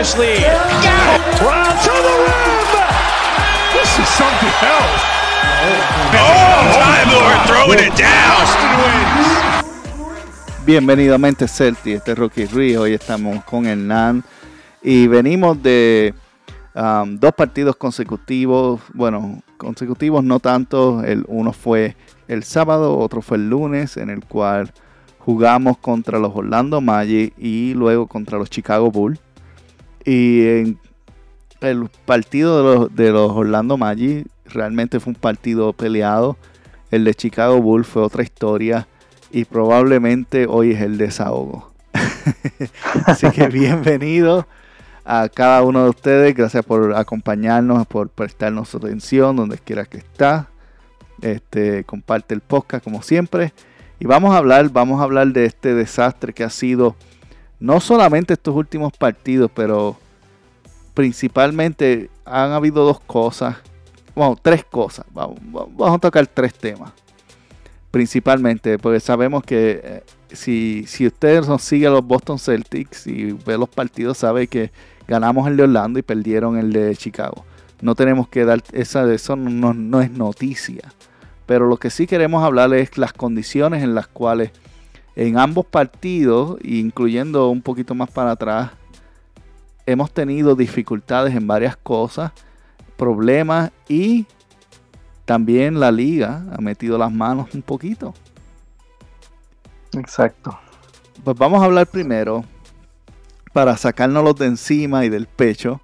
largest lead. Brown to the rim! This is something else. Oh, Time Lord throwing it down. Boston wins. Bienvenido a Mente Celti, este es Rocky Ruiz, hoy estamos con Hernán y venimos de um, dos partidos consecutivos, bueno, consecutivos no tanto, el, uno fue el sábado, otro fue el lunes, en el cual jugamos contra los Orlando Magic y luego contra los Chicago Bulls. Y en el partido de los, de los Orlando Magic realmente fue un partido peleado. El de Chicago Bulls fue otra historia y probablemente hoy es el desahogo. Así que bienvenido a cada uno de ustedes. Gracias por acompañarnos, por prestarnos su atención donde quiera que está. Este, comparte el podcast como siempre. Y vamos a hablar, vamos a hablar de este desastre que ha sido no solamente estos últimos partidos, pero principalmente han habido dos cosas, bueno, tres cosas. Vamos, a tocar tres temas. Principalmente, porque sabemos que eh, si, si usted nos sigue a los Boston Celtics y ve los partidos, sabe que ganamos el de Orlando y perdieron el de Chicago. No tenemos que dar, esa, eso no, no es noticia. Pero lo que sí queremos hablar es las condiciones en las cuales en ambos partidos, incluyendo un poquito más para atrás, hemos tenido dificultades en varias cosas, problemas y también la liga ha metido las manos un poquito. Exacto. Pues vamos a hablar primero, para sacárnoslos de encima y del pecho,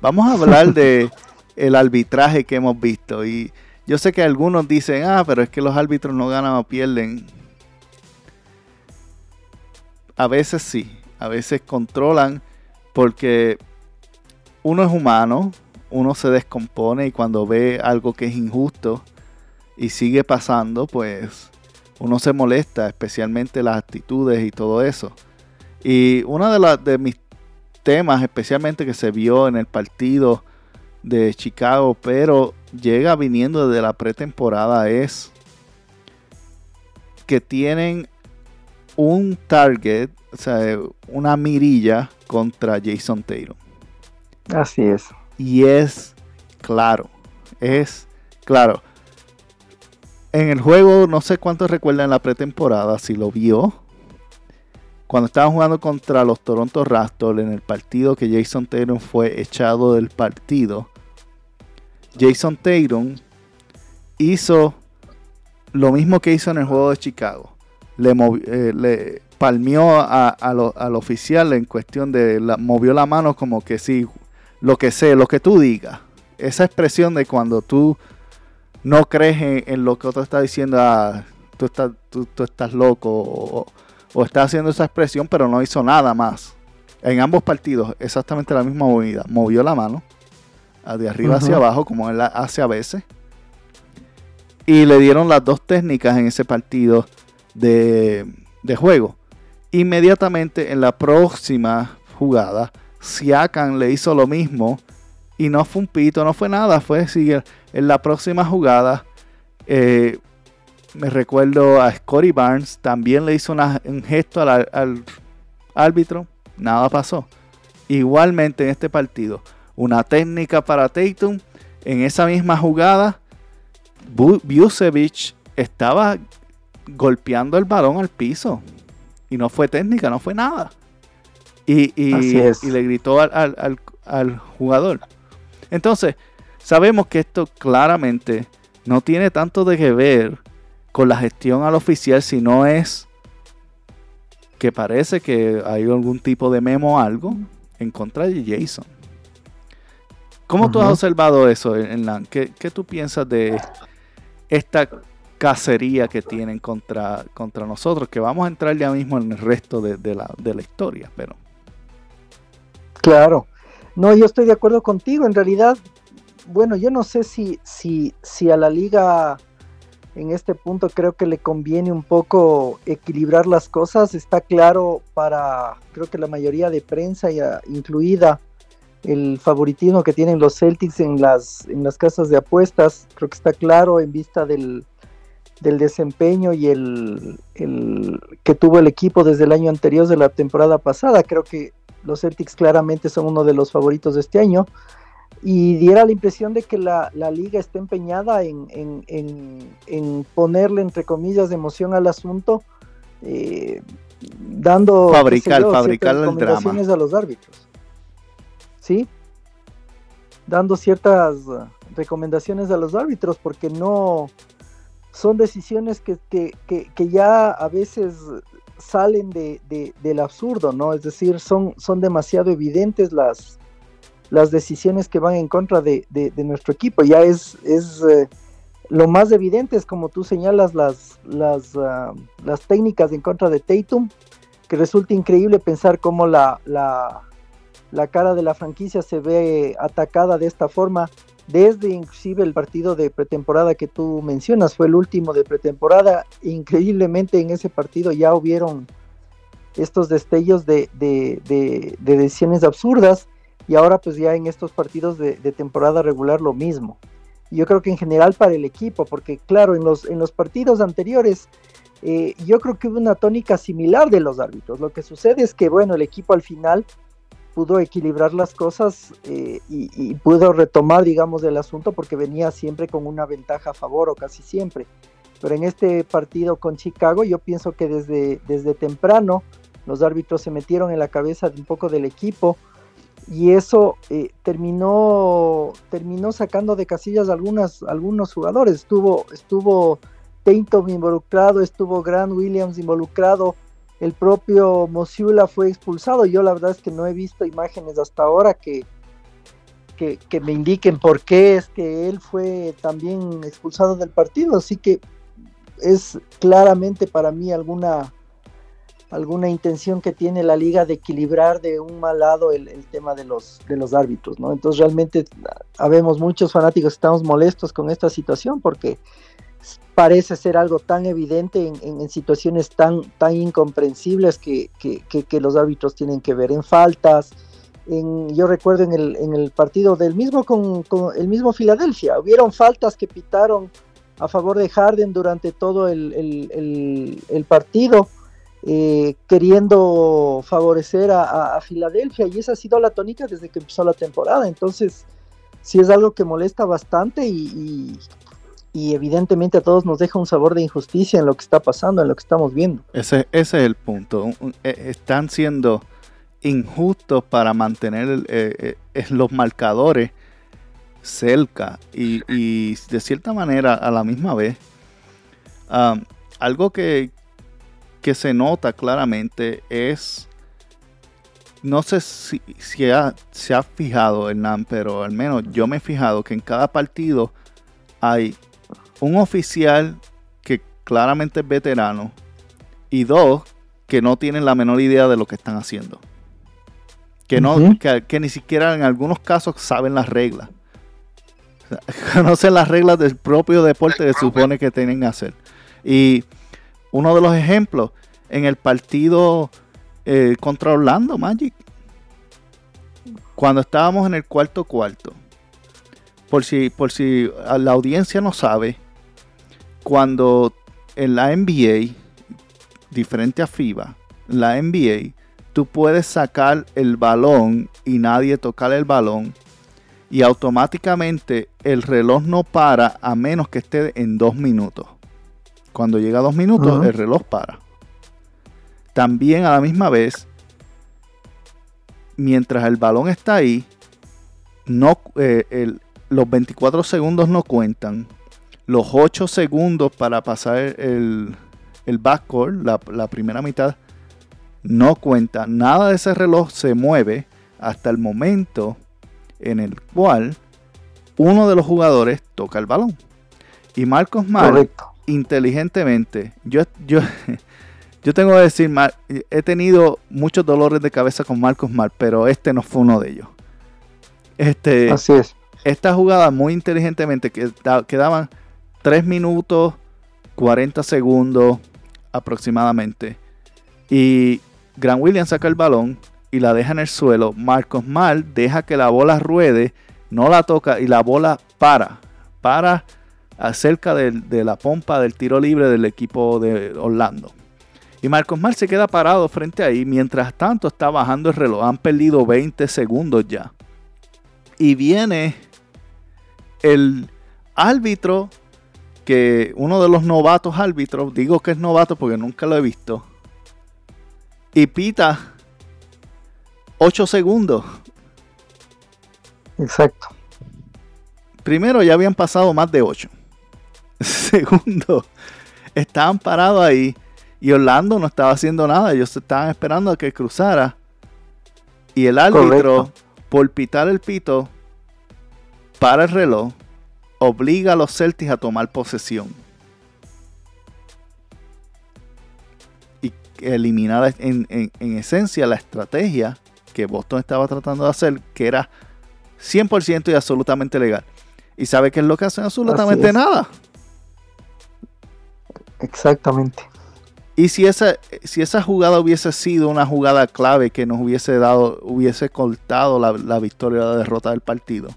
vamos a hablar de el arbitraje que hemos visto. Y yo sé que algunos dicen, ah, pero es que los árbitros no ganan o pierden. A veces sí, a veces controlan porque uno es humano, uno se descompone y cuando ve algo que es injusto y sigue pasando, pues uno se molesta, especialmente las actitudes y todo eso. Y uno de, de mis temas, especialmente que se vio en el partido de Chicago, pero llega viniendo desde la pretemporada, es que tienen un target, o sea, una mirilla contra Jason Taylor. Así es. Y es claro, es claro. En el juego, no sé cuántos recuerdan la pretemporada, si lo vio. Cuando estaban jugando contra los Toronto Raptors en el partido que Jason Taylor fue echado del partido. Jason Taylor hizo lo mismo que hizo en el juego de Chicago. Le, eh, le palmeó a, a lo, al oficial en cuestión de la, movió la mano como que sí, lo que sé, lo que tú digas. Esa expresión de cuando tú no crees en, en lo que otro está diciendo, ah, tú, estás, tú, tú, estás loco o, o, está haciendo esa expresión, pero no hizo nada más. En ambos partidos, exactamente la misma movida. Movió la mano de arriba uh -huh. hacia abajo, como él hace a veces. Y le dieron las dos técnicas en ese partido de, juego. Inmediatamente en la próxima jugada, Siakam le hizo lo mismo y no fue un pito, no fue nada, fue seguir en la próxima jugada. Eh, me recuerdo a Scotty Barnes, también le hizo un gesto al, árbitro, nada pasó. Igualmente en este partido, una técnica para Tatum, en esa misma jugada, Busevich estaba golpeando el balón al piso y no fue técnica, no fue nada. Y, y, y le gritó al, al, al, al, jugador. Entonces, sabemos que esto claramente no tiene tanto de que ver con la gestión al oficial, sino es que parece que hay algún tipo de memo o algo en contra de Jason. ¿Cómo uh -huh. tú has observado eso, Hernán? ¿Qué, ¿Qué tú piensas de esta cacería que tienen contra, contra nosotros? Que vamos a entrar ya mismo en el resto de, de, la, de la historia, pero... Claro. No, yo estoy de acuerdo contigo. En realidad, bueno, yo no sé si, si, si a la liga en este punto creo que le conviene un poco equilibrar las cosas. Está claro para, creo que la mayoría de prensa, ya incluida el favoritismo que tienen los Celtics en las, en las casas de apuestas. Creo que está claro en vista del, del desempeño y el, el, que tuvo el equipo desde el año anterior de la temporada pasada. Creo que los Celtics claramente son uno de los favoritos de este año y diera la impresión de que la, liga está empeñada en, ponerle, entre comillas, de emoción al asunto, eh, dando fabricar, fabricar recomendaciones a los árbitros. ¿Sí? Dando ciertas recomendaciones a los árbitros, porque no son decisiones que, ya a veces salen de, del absurdo, ¿no? Es decir, son, son demasiado evidentes las, las decisiones que van en contra de, nuestro equipo. Ya es, es eh, lo más evidente es como tú señalas las, las, ah, las técnicas en contra de Tatum, que resulta increíble pensar cómo la, la, la, cara de la franquicia se ve atacada de esta forma, desde inclusive el partido de pretemporada que tú mencionas, fue el último de pretemporada, increíblemente en ese partido ya hubieron estos destellos de, de, de decisiones absurdas y ahora pues ya en estos partidos de, temporada regular lo mismo. Yo creo que en general para el equipo, porque claro, en los, en los partidos anteriores eh, yo creo que hubo una tónica similar de los árbitros. Lo que sucede es que bueno, el equipo al final pudo equilibrar las cosas eh, y, pudo retomar, digamos, el asunto porque venía siempre con una ventaja a favor o casi siempre. Pero en este partido con Chicago yo pienso que desde, desde temprano los árbitros se metieron en la cabeza un poco del equipo, y eso eh, terminó, terminó sacando de casillas algunas, algunos jugadores. Estuvo, estuvo Tainton involucrado, estuvo Grant Williams involucrado, el propio Mosiula fue expulsado. Yo la verdad es que no he visto imágenes hasta ahora que, que, me indiquen por qué es que él fue también expulsado del partido. Así que es claramente para mí alguna alguna intención que tiene la liga de equilibrar de un mal lado el, tema de los, de los árbitros, ¿no? Entonces realmente habemos muchos fanáticos que estamos molestos con esta situación porque parece ser algo tan evidente en, situaciones tan, tan incomprensibles que, los árbitros tienen que ver en faltas. En, yo recuerdo en el, en el partido del mismo con, el mismo Filadelfia, hubieron faltas que pitaron a favor de Harden durante todo el, el partido eh, queriendo favorecer a, Filadelfia y esa ha sido la tónica desde que empezó la temporada. Entonces, sí es algo que molesta bastante y, evidentemente a todos nos deja un sabor de injusticia en lo que está pasando, en lo que estamos viendo. Ese, es el punto. Eh, están siendo injustos para mantener eh, los marcadores cerca y, de cierta manera a la misma vez. Algo que, que se nota claramente es, no sé si, se ha fijado Hernán, pero al menos yo me he fijado que en cada partido hay un oficial que claramente es veterano y dos que no tienen la menor idea de lo que están haciendo. Que, no, que, ni siquiera en algunos casos saben las reglas. conocen las reglas del propio deporte que supone que tienen que hacer. Y uno de los ejemplos en el partido eh, contra Orlando Magic. Cuando estábamos en el cuarto cuarto. Por si, por si la audiencia no sabe, cuando en la NBA, diferente a FIBA, la NBA, tú puedes sacar el balón y nadie tocar el balón y automáticamente el reloj no para a menos que esté en dos minutos. Cuando llega a dos minutos, el reloj para. También a la misma vez, mientras el balón está ahí, no, eh, los 24 segundos no cuentan. Los 8 segundos para pasar el, el backcourt, la, la primera mitad, no cuenta. Nada de ese reloj se mueve hasta el momento en el cual uno de los jugadores toca el balón. Y Marcos Mar, inteligentemente, yo, yo, yo tengo que decir, he tenido muchos dolores de cabeza con Marcos Mar, pero este no fue uno de ellos. Este, Así es. Esta jugada muy inteligentemente, que quedaban 3 minutos 40 segundos aproximadamente. Y Grant Williams saca el balón y la deja en el suelo. Marcos Mal deja que la bola ruede, no la toca y la bola para. Para cerca de, de la pompa del tiro libre del equipo de Orlando. Y Marcos Mar se queda parado frente ahí. Mientras tanto está bajando el reloj. Han perdido 20 segundos ya. Y viene el árbitro, que uno de los novatos árbitros, digo que es novato porque nunca lo he visto. Y pita 8 segundos. Exacto. Primero ya habían pasado más de 8. Segundo, estaban parados ahí y Orlando no estaba haciendo nada. Ellos estaban esperando a que cruzara. Y el árbitro, por pitar el pito, para el reloj, obliga a los Celtics a tomar posesión. Y eliminar en, en esencia la estrategia que Boston estaba tratando de hacer, que era 100% y absolutamente legal. ¿Y sabe qué es lo que hacen? Absolutamente nada. Exactamente. Y si esa, si esa jugada hubiese sido una jugada clave que nos hubiese dado, hubiese cortado la, victoria o la derrota del partido,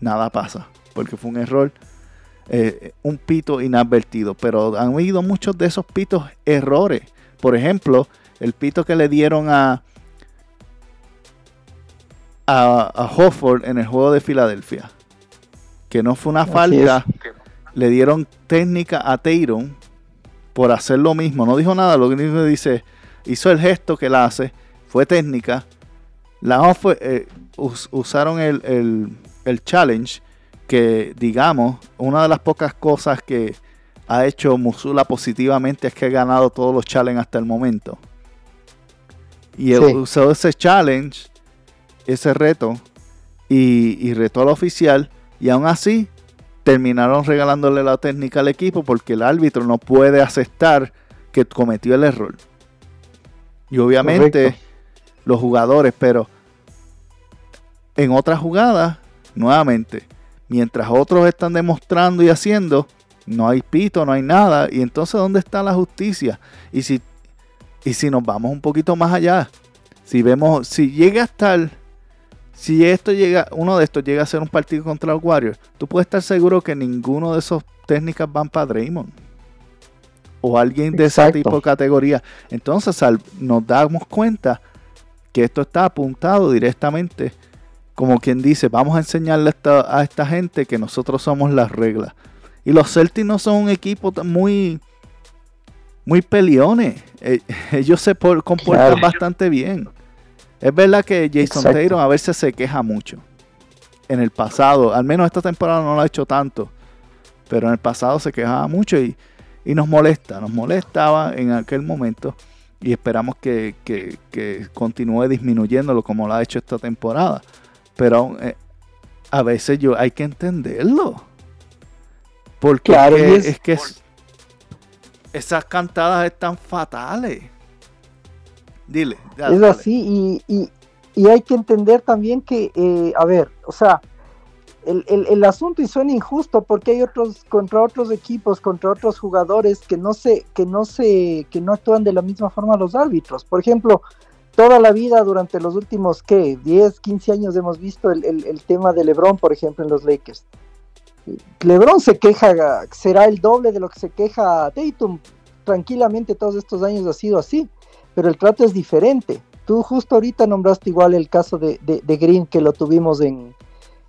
nada pasa. Porque fue un error, eh, un pito inadvertido. Pero han habido muchos de esos pitos errores. Por ejemplo, el pito que le dieron a, a, Hofford en el juego de Filadelfia. Que no fue una falta. Le dieron técnica a Tatum por hacer lo mismo. No dijo nada, lo que dice, hizo el gesto que él hace, fue técnica. La fue, eh, usaron el, challenge, que digamos, una de las pocas cosas que ha hecho Musula positivamente es que ha ganado todos los challenges hasta el momento. Y usó ese challenge, ese reto, y, y retó al oficial, y aún así terminaron regalándole la técnica al equipo porque el árbitro no puede aceptar que cometió el error. Y obviamente los jugadores, pero en otras jugadas, nuevamente, mientras otros están demostrando y haciendo, no hay pito, no hay nada. Y entonces, ¿dónde está la justicia? Y si, y si nos vamos un poquito más allá, si vemos, si llega a estar si esto llega, uno de estos llega a ser un partido contra los Warriors, tú puedes estar seguro que ninguno de esos técnicas van para Draymond. O alguien de ese tipo de categoría. Entonces nos damos cuenta que esto está apuntado directamente, como quien dice, vamos a enseñarle a esta, gente que nosotros somos las reglas. Y los Celtics no son un equipo muy, muy peleones. Eh, ellos se comportan bastante bien. Es verdad que Jason Taylor a veces se queja mucho. En el pasado, al menos esta temporada no lo ha hecho tanto. Pero en el pasado se quejaba mucho y, nos molesta. Nos molestaba en aquel momento. Y esperamos que, continúe disminuyéndolo como lo ha hecho esta temporada. Pero eh, a veces yo hay que entenderlo. Porque es, que esas cantadas están fatales. Dile. es así y, hay que entender también que, eh, a ver, o sea, el, asunto y suena injusto porque hay otros contra otros equipos, contra otros jugadores que no se, que no se, que no actúan de la misma forma los árbitros. Por ejemplo, toda la vida durante los últimos, ¿qué? 10, 15 años hemos visto el, el tema de Lebron, por ejemplo, en los Lakers. Lebron se queja, será el doble de lo que se queja Tatum. Tranquilamente todos estos años ha sido así pero el trato es diferente. Tú justo ahorita nombraste igual el caso de, Green que lo tuvimos en,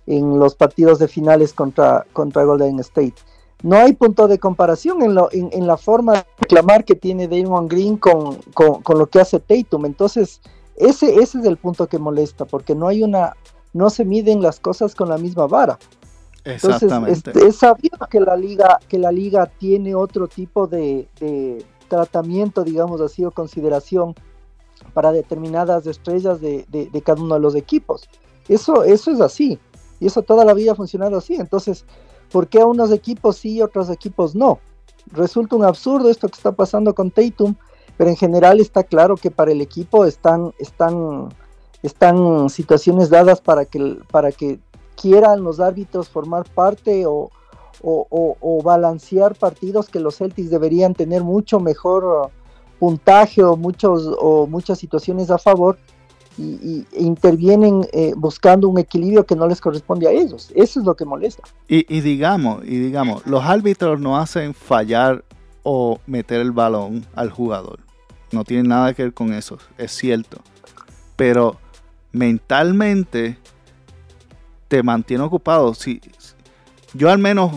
los partidos de finales contra, contra Golden State. No hay punto de comparación en, lo, en, la forma de reclamar que tiene Damon Green con, lo que hace Tatum. Entonces, ese, ese es el punto que molesta, porque no hay una, no se miden las cosas con la misma vara. Entonces, este, es, sabido que la liga, que la liga tiene otro tipo de tratamiento, digamos así, o consideración para determinadas estrellas de, cada uno de los equipos. Eso, eso es así. Y eso toda la vida ha funcionado así. Entonces, ¿por qué a unos equipos sí y otros equipos no? Resulta un absurdo esto que está pasando con Tatum, pero en general está claro que para el equipo están, están, están situaciones dadas para que, para que quieran los árbitros formar parte o, o, balancear partidos que los Celtics deberían tener mucho mejor puntaje o, muchos, o muchas situaciones a favor y, e intervienen eh, buscando un equilibrio que no les corresponde a ellos. Eso es lo que molesta. Y, y, digamos, y digamos, los árbitros no hacen fallar o meter el balón al jugador. no tiene nada que ver con eso, es cierto. Pero mentalmente te mantiene ocupado. Si, yo al menos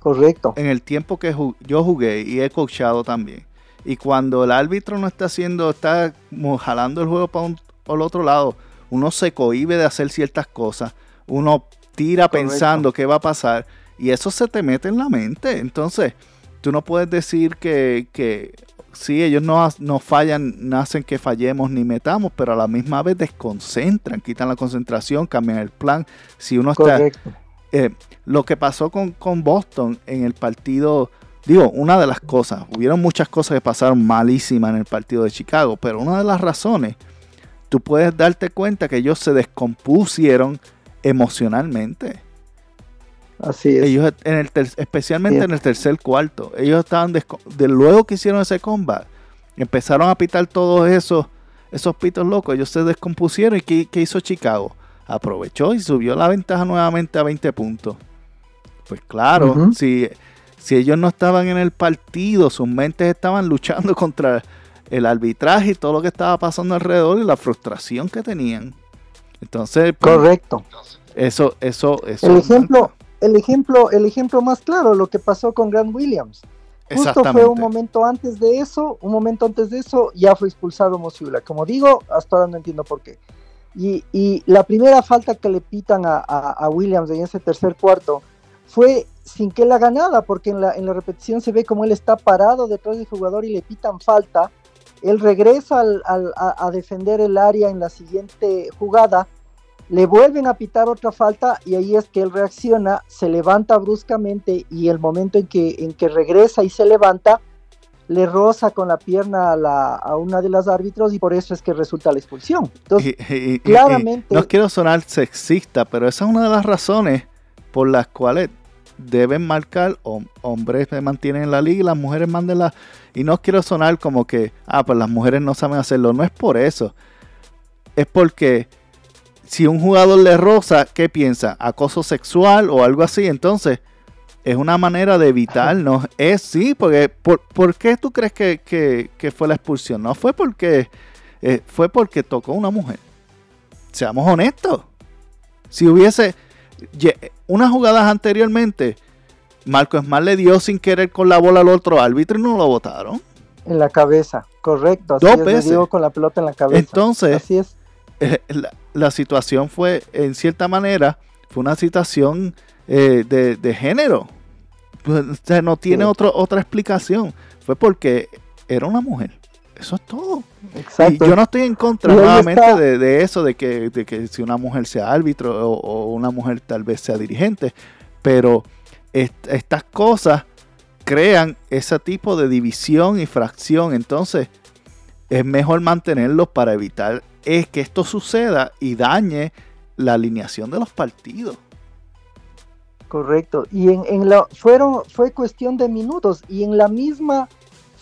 Correcto. en el tiempo que yo jugué y he coachado también. Y cuando el árbitro no está haciendo, está jalando el juego para, el otro lado, uno se cohibe de hacer ciertas cosas, uno tira pensando qué va a pasar y eso se te mete en la mente. Entonces, tú no puedes decir que, que sí, ellos no, no fallan, no hacen que fallemos ni metamos, pero a la misma vez desconcentran, quitan la concentración, cambian el plan. Si uno está... Eh, lo que pasó con, con Boston en el partido Digo, una de las cosas, hubieron muchas cosas que pasaron malísimas en el partido de Chicago, pero una de las razones, tú puedes darte cuenta que ellos se descompusieron emocionalmente. Así es. Ellos en el especialmente en el tercer cuarto, ellos estaban de luego que hicieron ese combat, empezaron a pitar todos esos esos pitos locos, ellos se descompusieron y ¿qué, hizo Chicago? Aprovechó y subió la ventaja nuevamente a 20 puntos. Pues claro, si si ellos no estaban en el partido, sus mentes estaban luchando contra el arbitraje y todo lo que estaba pasando alrededor y la frustración que tenían. Entonces, pues, correcto. Eso, eso, eso. El ejemplo, el ejemplo, el ejemplo más claro, lo que pasó con Grant Williams. Justo fue un momento antes de eso, un momento antes de eso, ya fue expulsado Mosiula. Como digo, hasta ahora no entiendo por qué. Y, la primera falta que le pitan a, a Williams en ese tercer cuarto fue sin que él haga nada, porque en la, en la repetición se ve como él está parado detrás del jugador y le pitan falta. Él regresa a, defender el área en la siguiente jugada, le vuelven a pitar otra falta y ahí es que él reacciona, se levanta bruscamente y el momento en que, en que regresa y se levanta, le roza con la pierna a, a una de las árbitros y por eso es que resulta la expulsión. Entonces, claramente... no quiero sonar sexista, pero esa es una de las razones por las cuales deben marcar, hombres se mantienen en la liga y las mujeres manden Y no quiero sonar como que, ah, pues las mujeres no saben hacerlo. No es por eso. Es porque si un jugador le roza, ¿qué piensa? ¿Acoso sexual o algo así? Entonces, es una manera de evitarnos. Es sí, porque ¿por, qué tú crees que, fue la expulsión? No fue porque eh, fue porque tocó una mujer. Seamos honestos. Si hubiese, unas jugadas anteriormente, Marco Esmar le dio sin querer con la bola al otro árbitro y no lo votaron. En la cabeza, correcto. Dos veces. Le dio con la pelota en la cabeza. Entonces, así es. Eh, la, situación fue, en cierta manera, fue una situación eh, de, género. Pues, o sea, no tiene otra explicación. Fue porque era una mujer. Eso es todo. Exacto. Y yo no estoy en contra nuevamente de, eso, de que, de que, si una mujer sea árbitro o, una mujer tal vez sea dirigente, pero estas cosas crean ese tipo de división y fracción. Entonces, es mejor mantenerlos para evitar es que esto suceda y dañe la alineación de los partidos. Correcto. Y en, en la, fueron, fue cuestión de minutos. Y en la misma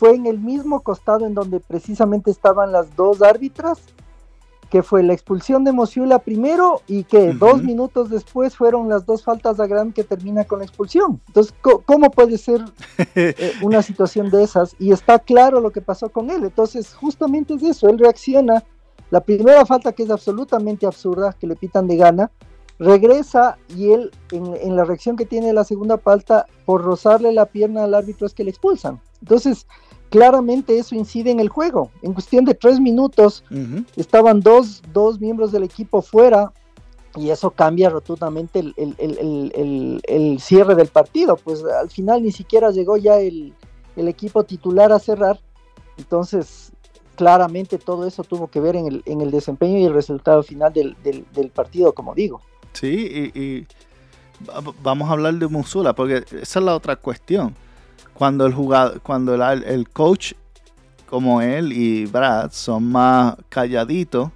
fue en el mismo costado en donde precisamente estaban las dos árbitras, que fue la expulsión de Mosiula primero y que dos minutos después fueron las dos faltas a Gran que termina con la expulsión. Entonces, ¿cómo puede ser eh, una situación de esas? Y está claro lo que pasó con él. Entonces, justamente es eso, él reacciona. La primera falta que es absolutamente absurda, que le pitan de gana, regresa y él en, en, la reacción que tiene la segunda falta por rozarle la pierna al árbitro es que le expulsan. Entonces, claramente eso incide en el juego. En cuestión de tres minutos estaban dos, dos, miembros del equipo fuera y eso cambia rotundamente el, cierre del partido. Pues al final ni siquiera llegó ya el, equipo titular a cerrar. Entonces, claramente todo eso tuvo que ver en el, desempeño y el resultado final del, partido, como digo. Sí, y, vamos a hablar de Musula, porque esa es la otra cuestión cuando el jugador, cuando el, coach como él y Brad son más calladitos,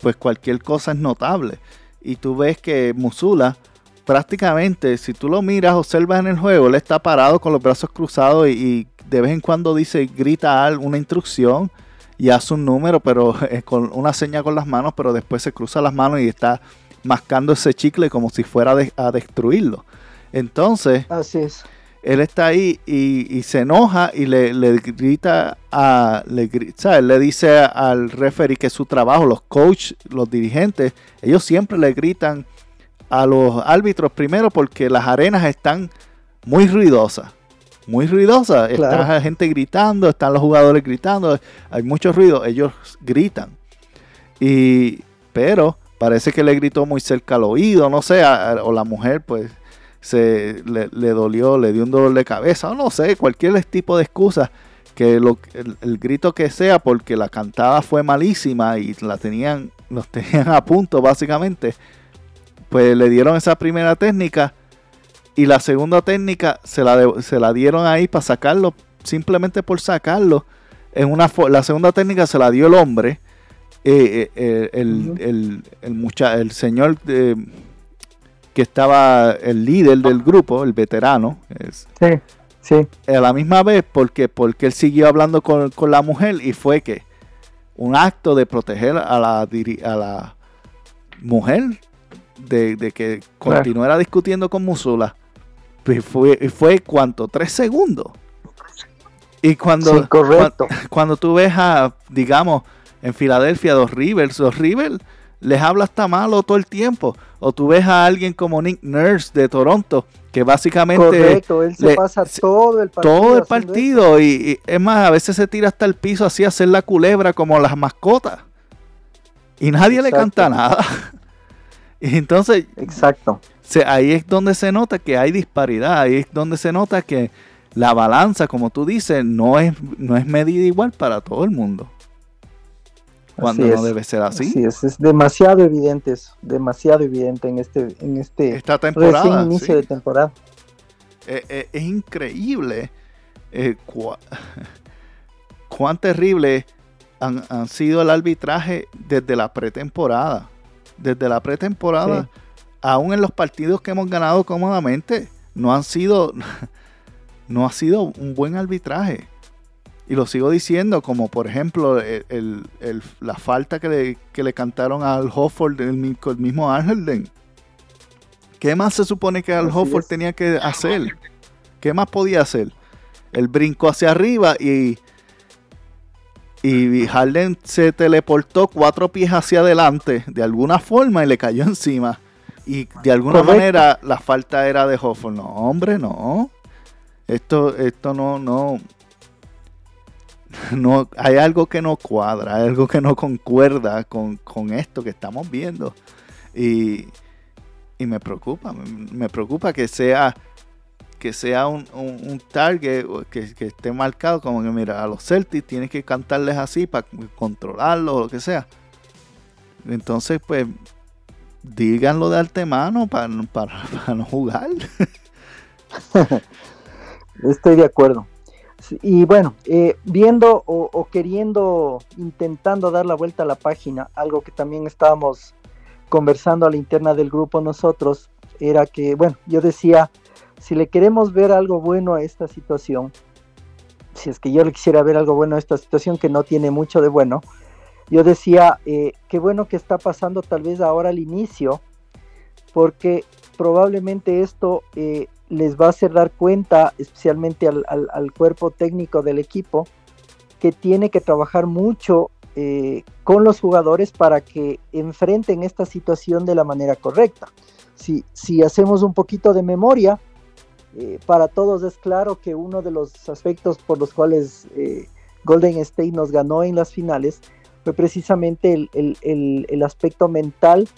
pues cualquier cosa es notable. Y tú ves que Musula prácticamente, si tú lo miras, observas en el juego, él está parado con los brazos cruzados y, de vez en cuando dice, grita una instrucción y hace un número, pero con una seña con las manos, pero después se cruza las manos y está mascando ese chicle como si fuera a destruirlo. Entonces, Así es él está ahí y, se enoja y le, grita a, le, le dice al referee que su trabajo, los coaches, los dirigentes, ellos siempre le gritan a los árbitros primero porque las arenas están muy ruidosas. Muy ruidosas. Está la gente gritando, están los jugadores gritando, hay mucho ruido, ellos gritan. Y, pero parece que le gritó muy cerca al oído, no sé, o la mujer pues se le, dolió, le dio un dolor de cabeza, o no sé, cualquier tipo de excusa, que lo, el, grito que sea, porque la cantada fue malísima y la tenían, los tenían a punto básicamente, pues le dieron esa primera técnica y la segunda técnica se la, se la dieron ahí para sacarlo, simplemente por sacarlo. En una, la segunda técnica se la dio el hombre, eh, eh, el, el, el, señor de que estaba el líder del grupo, el veterano. sí, sí. A la misma vez, porque, porque él siguió hablando con, la mujer y fue que un acto de proteger a la, a la mujer, de, que continuara discutiendo con Musula, pues fue, fue cuánto, tres segundos. Y cuando, cuando, cuando, tú ves a, digamos, en Filadelfia, dos Rivers, dos Rivers les habla hasta malo todo el tiempo. O tú ves a alguien como Nick Nurse de Toronto, que básicamente... Correcto, él se pasa todo el partido. Todo el partido. Y, es más, a veces se tira hasta el piso así a hacer la culebra como las mascotas. Y nadie le canta nada. y entonces... Exacto. ahí es donde se nota que hay disparidad. Ahí es donde se nota que la balanza, como tú dices, no es, no es medida igual para todo el mundo cuando no debe ser así. es, es demasiado evidente eso, demasiado evidente en este, en este Esta temporada, inicio de temporada. Eh, eh, es increíble eh, cuán terrible han, sido el arbitraje desde la pretemporada. Desde la pretemporada, aún en los partidos que hemos ganado cómodamente, no han sido, no ha sido un buen arbitraje. Y lo sigo diciendo, como por ejemplo el, la falta que le, que le, cantaron al Hofford el, mismo Arhelden. ¿Qué más se supone que al Hofford tenía que hacer? ¿Qué más podía hacer? El brinco hacia arriba y, y Harden se teleportó cuatro pies hacia adelante de alguna forma y le cayó encima. Y de alguna manera la falta era de Hofford. No, hombre, no. Esto, esto no, no, no, hay algo que no cuadra, hay algo que no concuerda con, esto que estamos viendo. Y, me preocupa, me, preocupa que sea que sea un, target que, que, esté marcado como que mira, a los Celtics tienes que cantarles así para controlarlo o lo que sea. Entonces, pues, díganlo de antemano para, para, para no jugar. Estoy de acuerdo. Y bueno, eh, viendo o, queriendo, intentando dar la vuelta a la página, algo que también estábamos conversando a la interna del grupo nosotros, era que, bueno, yo decía, si le queremos ver algo bueno a esta situación, si es que yo le quisiera ver algo bueno a esta situación que no tiene mucho de bueno, yo decía, eh, qué bueno que está pasando tal vez ahora al inicio, porque probablemente esto eh, les va a hacer dar cuenta, especialmente al, cuerpo técnico del equipo, que tiene que trabajar mucho eh, con los jugadores para que enfrenten esta situación de la manera correcta. Si, si hacemos un poquito de memoria, eh, para todos es claro que uno de los aspectos por los cuales eh, Golden State nos ganó en las finales fue precisamente el aspecto mental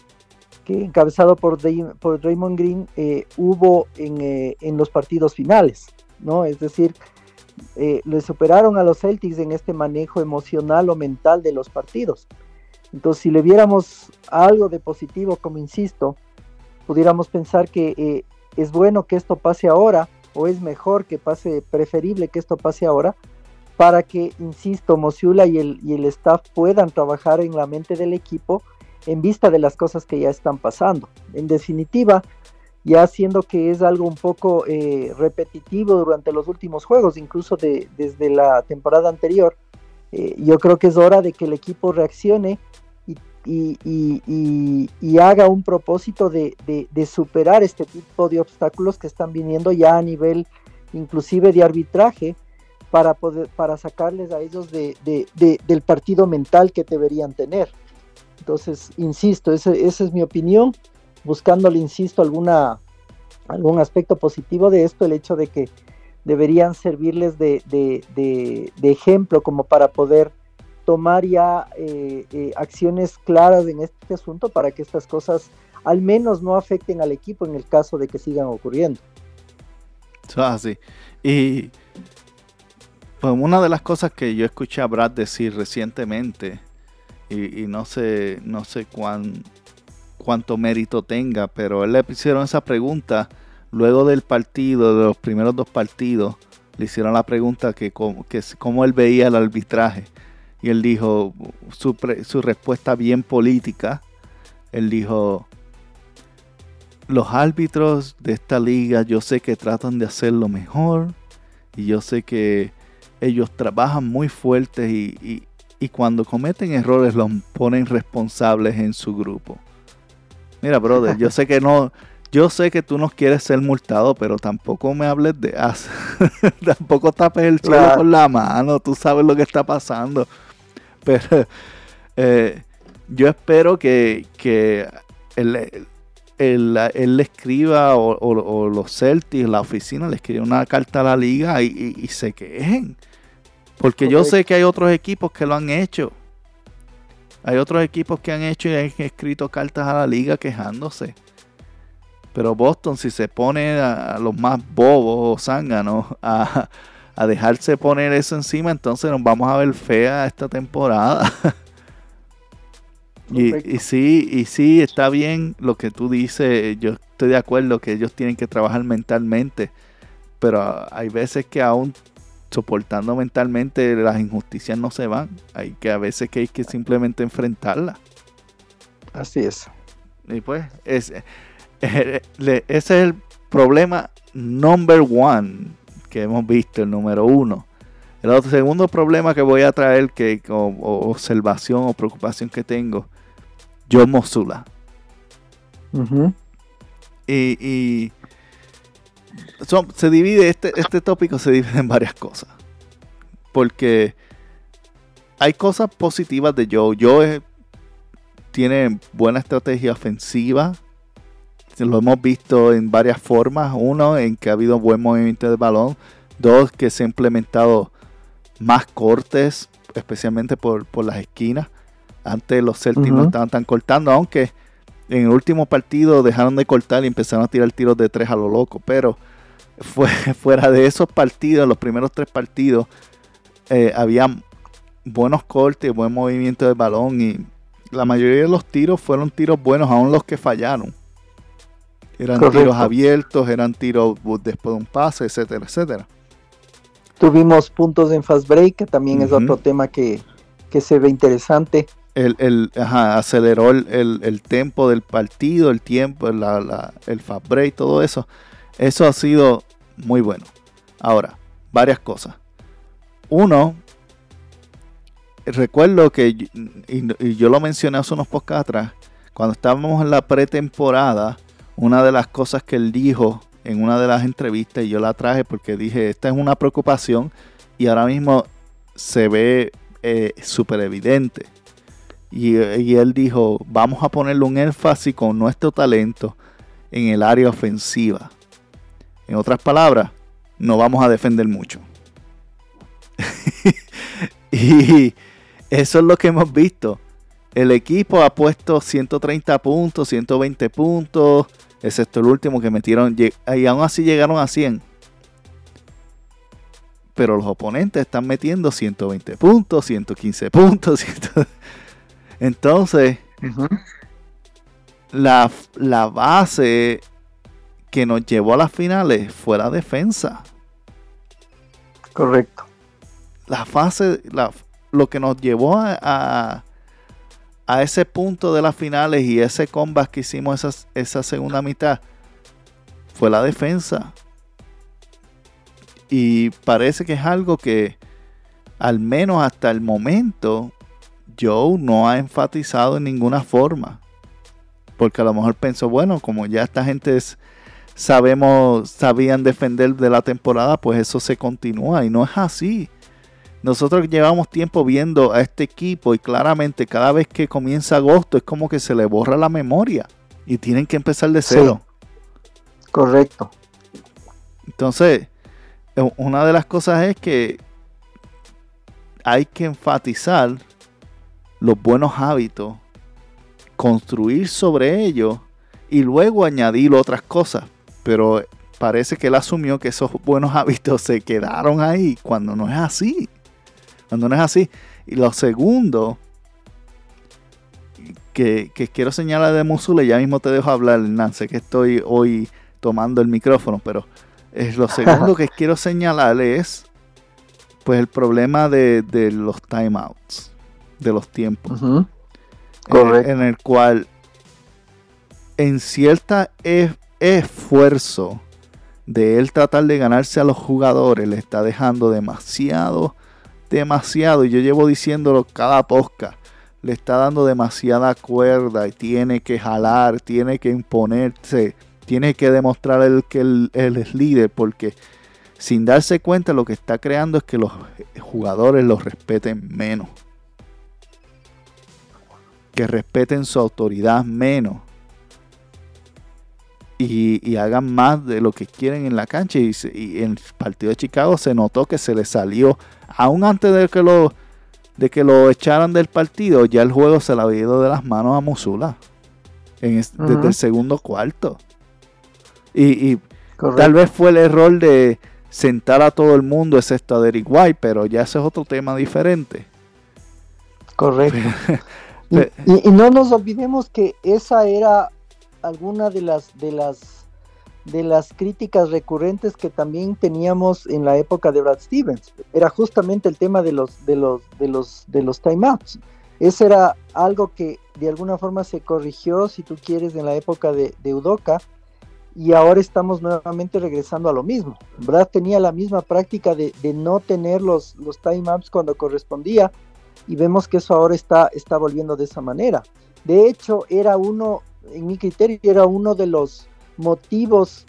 encabezado por, por Raymond Green, eh, hubo eh, en, los partidos finales, ¿no? Es decir, eh, le superaron a los Celtics en este manejo emocional o mental de los partidos. Entonces, si le viéramos algo de positivo, como insisto, pudiéramos pensar que es bueno que esto pase ahora, o es mejor que pase, preferible que esto pase ahora, para que, insisto, Mosiula y el staff puedan trabajar en la mente del equipo en vista de las cosas que ya están pasando. En definitiva, ya siendo que es algo un poco eh, repetitivo durante los últimos juegos, incluso de, desde la temporada anterior, eh, yo creo que es hora de que el equipo reaccione y, haga un propósito de, superar este tipo de obstáculos que están viniendo ya a nivel inclusive de arbitraje, para, poder, para sacarles a ellos de, del partido mental que deberían tener. Entonces, insisto, esa es mi opinión, buscándole, insisto, alguna, algún aspecto positivo de esto, el hecho de que deberían servirles de, ejemplo como para poder tomar ya eh, eh, acciones claras en este asunto para que estas cosas al menos no afecten al equipo en el caso de que sigan ocurriendo. Así. Y pues una de las cosas que yo escuché a Brad decir recientemente, y, no sé, no sé cuán, cuánto mérito tenga, pero él le hicieron esa pregunta luego del partido, de los primeros dos partidos, le hicieron la pregunta que, que cómo él veía el arbitraje. Y él dijo su, respuesta bien política. Él dijo, los árbitros de esta liga yo sé que tratan de hacerlo mejor y yo sé que ellos trabajan muy fuertes y, cuando cometen errores los ponen responsables en su grupo. Mira, brother, yo sé que no, yo sé que tú no quieres ser multado, pero tampoco me hables de tampoco tapes el cielo con la mano, tú sabes lo que está pasando. Pero eh, yo espero que, que el, él, le escriba o, los Celtics, la oficina, le escriba una carta a la liga y, se quejen. Porque yo sé que hay otros equipos que lo han hecho. Hay otros equipos que han hecho y han escrito cartas a la liga quejándose. Pero Boston, si se pone a, los más bobos o zánganos a, a dejarse poner eso encima, entonces nos vamos a ver fea esta temporada. Y, sí, y sí, está bien lo que tú dices, yo estoy de acuerdo que ellos tienen que trabajar mentalmente, pero hay veces que aún soportando mentalmente las injusticias no se van, hay que a veces que hay que simplemente enfrentarlas. Así es. Y pues, es, ese es el problema number one que hemos visto, el número uno. El otro, segundo problema que voy a traer, que como observación o preocupación que tengo, Joe Mosula. Y, se divide, este, este tópico se divide en varias cosas. Porque hay cosas positivas de Joe. Joe tiene buena estrategia ofensiva. Lo hemos visto en varias formas. Uno, en que ha habido buen movimiento de balón. Dos, que se ha implementado más cortes, especialmente por, por las esquinas. Antes los Celtics no estaban tan cortando, aunque en el último partido dejaron de cortar y empezaron a tirar tiros de tres a lo loco. Pero fuera de esos partidos, los primeros tres partidos, eh, había buenos cortes, buen movimiento del balón y la mayoría de los tiros fueron tiros buenos, aún los que fallaron. Eran tiros abiertos, eran tiros después de un pase, etcétera, etcétera. Tuvimos puntos en fast break, que también es otro tema que, que se ve interesante el, aceleró el, el, tempo del partido, el tiempo, la, el fast break, todo eso. Eso ha sido muy bueno. Ahora, varias cosas. Uno, recuerdo que, y, yo lo mencioné hace unos pocos atrás, cuando estábamos en la pretemporada, una de las cosas que él dijo en una de las entrevistas, y yo la traje porque dije, esta es una preocupación, y ahora mismo se ve eh, súper evidente y, él dijo, vamos a ponerle un énfasis con nuestro talento en el área ofensiva. En otras palabras, no vamos a defender mucho. y eso es lo que hemos visto. El equipo ha puesto 130 puntos, 120 puntos, excepto el último que metieron, y aún así llegaron a 100. Pero los oponentes están metiendo 120 puntos, 115 puntos. Entonces, la, base que nos llevó a las finales fue la defensa. Correcto. La fase, lo que nos llevó a, a, ese punto de las finales y ese comeback que hicimos esa, esa segunda mitad fue la defensa. Y parece que es algo que, al menos hasta el momento, Joe no ha enfatizado en ninguna forma. Porque a lo mejor pensó, bueno, como ya esta gente sabemos, sabían defender de la temporada, pues eso se continúa y no es así. Nosotros llevamos tiempo viendo a este equipo y claramente cada vez que comienza agosto es como que se le borra la memoria y tienen que empezar de cero. Correcto. Entonces, eh, una de las cosas es que hay que enfatizar los buenos hábitos, construir sobre ellos y luego añadir otras cosas. Pero parece que él asumió que esos buenos hábitos se quedaron ahí cuando no es así. Cuando no es así. Y lo segundo que, quiero señalar de Musule, ya mismo te dejo hablar, Hernán. Sé que estoy hoy tomando el micrófono, pero es lo segundo que quiero señalar es pues el problema de, los timeouts, de los tiempos. en, el cual en cierta e, esfuerzo de él tratar de ganarse a los jugadores, le está dejando demasiado, demasiado. Y yo llevo diciéndolo cada posca. Le está dando demasiada cuerda y tiene que jalar, tiene que imponerse, tiene que demostrar el, que él, es líder porque sin darse cuenta lo que está creando es que los jugadores los respeten menos. Que respeten su autoridad menos y, hagan más de lo que quieren en la cancha. Y, en el partido de Chicago se notó que se le salió, aún antes de que lo, de que lo echaran del partido, ya el juego se le había ido de las manos a Musula en desde el segundo cuarto. Y, tal vez fue el error de sentar a todo el mundo excepto a Derek White, pero ya ese es otro tema diferente. Correcto. y, y, no nos olvidemos que esa era alguna de las de las de las críticas recurrentes que también teníamos en la época de Brad Stevens. Era justamente el tema de los de los de los de los timeouts. Ese era algo que de alguna forma se corrigió, si tú quieres, en la época de, de Udoka, y ahora estamos nuevamente regresando a lo mismo. Brad tenía la misma práctica de, de no tener los, los timeouts cuando correspondía, y vemos que eso ahora está, está volviendo de esa manera. De hecho, era uno en mi criterio, era uno de los motivos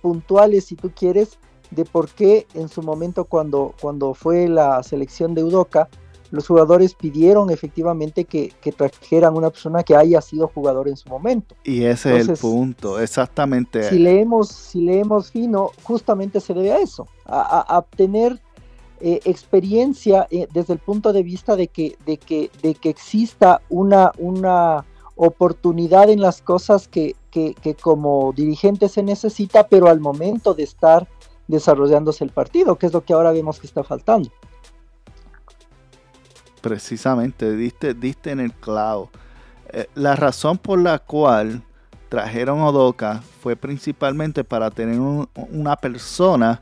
puntuales, si tú quieres, de por qué en su momento cuando, cuando fue la selección de Udoca, los jugadores pidieron efectivamente que, trajeran una persona que haya sido jugador en su momento. Y ese es el punto, exactamente. Si leemos, si leemos fino, justamente se debe a eso, a, obtener eh, experiencia eh, desde el punto de vista de que, de que, de que exista una, una oportunidad en las cosas que, como dirigente se necesita, pero al momento de estar desarrollándose el partido, que es lo que ahora vemos que está faltando. Precisamente, diste, diste en el clavo. Eh, la razón por la cual trajeron a Odoka fue principalmente para tener una persona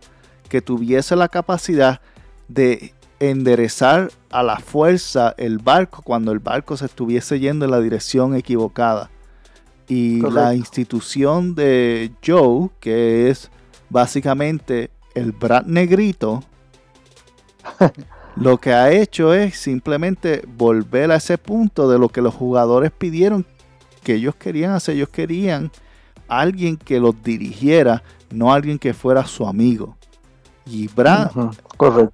que tuviese la capacidad de enderezar a la fuerza el barco cuando el barco se estuviese yendo en la dirección equivocada. Y la institución de Joe, que es básicamente el Brad Negrito, lo que ha hecho es simplemente volver a ese punto de lo que los jugadores pidieron que ellos querían hacer. Ellos querían alguien que los dirigiera, no alguien que fuera su amigo. Y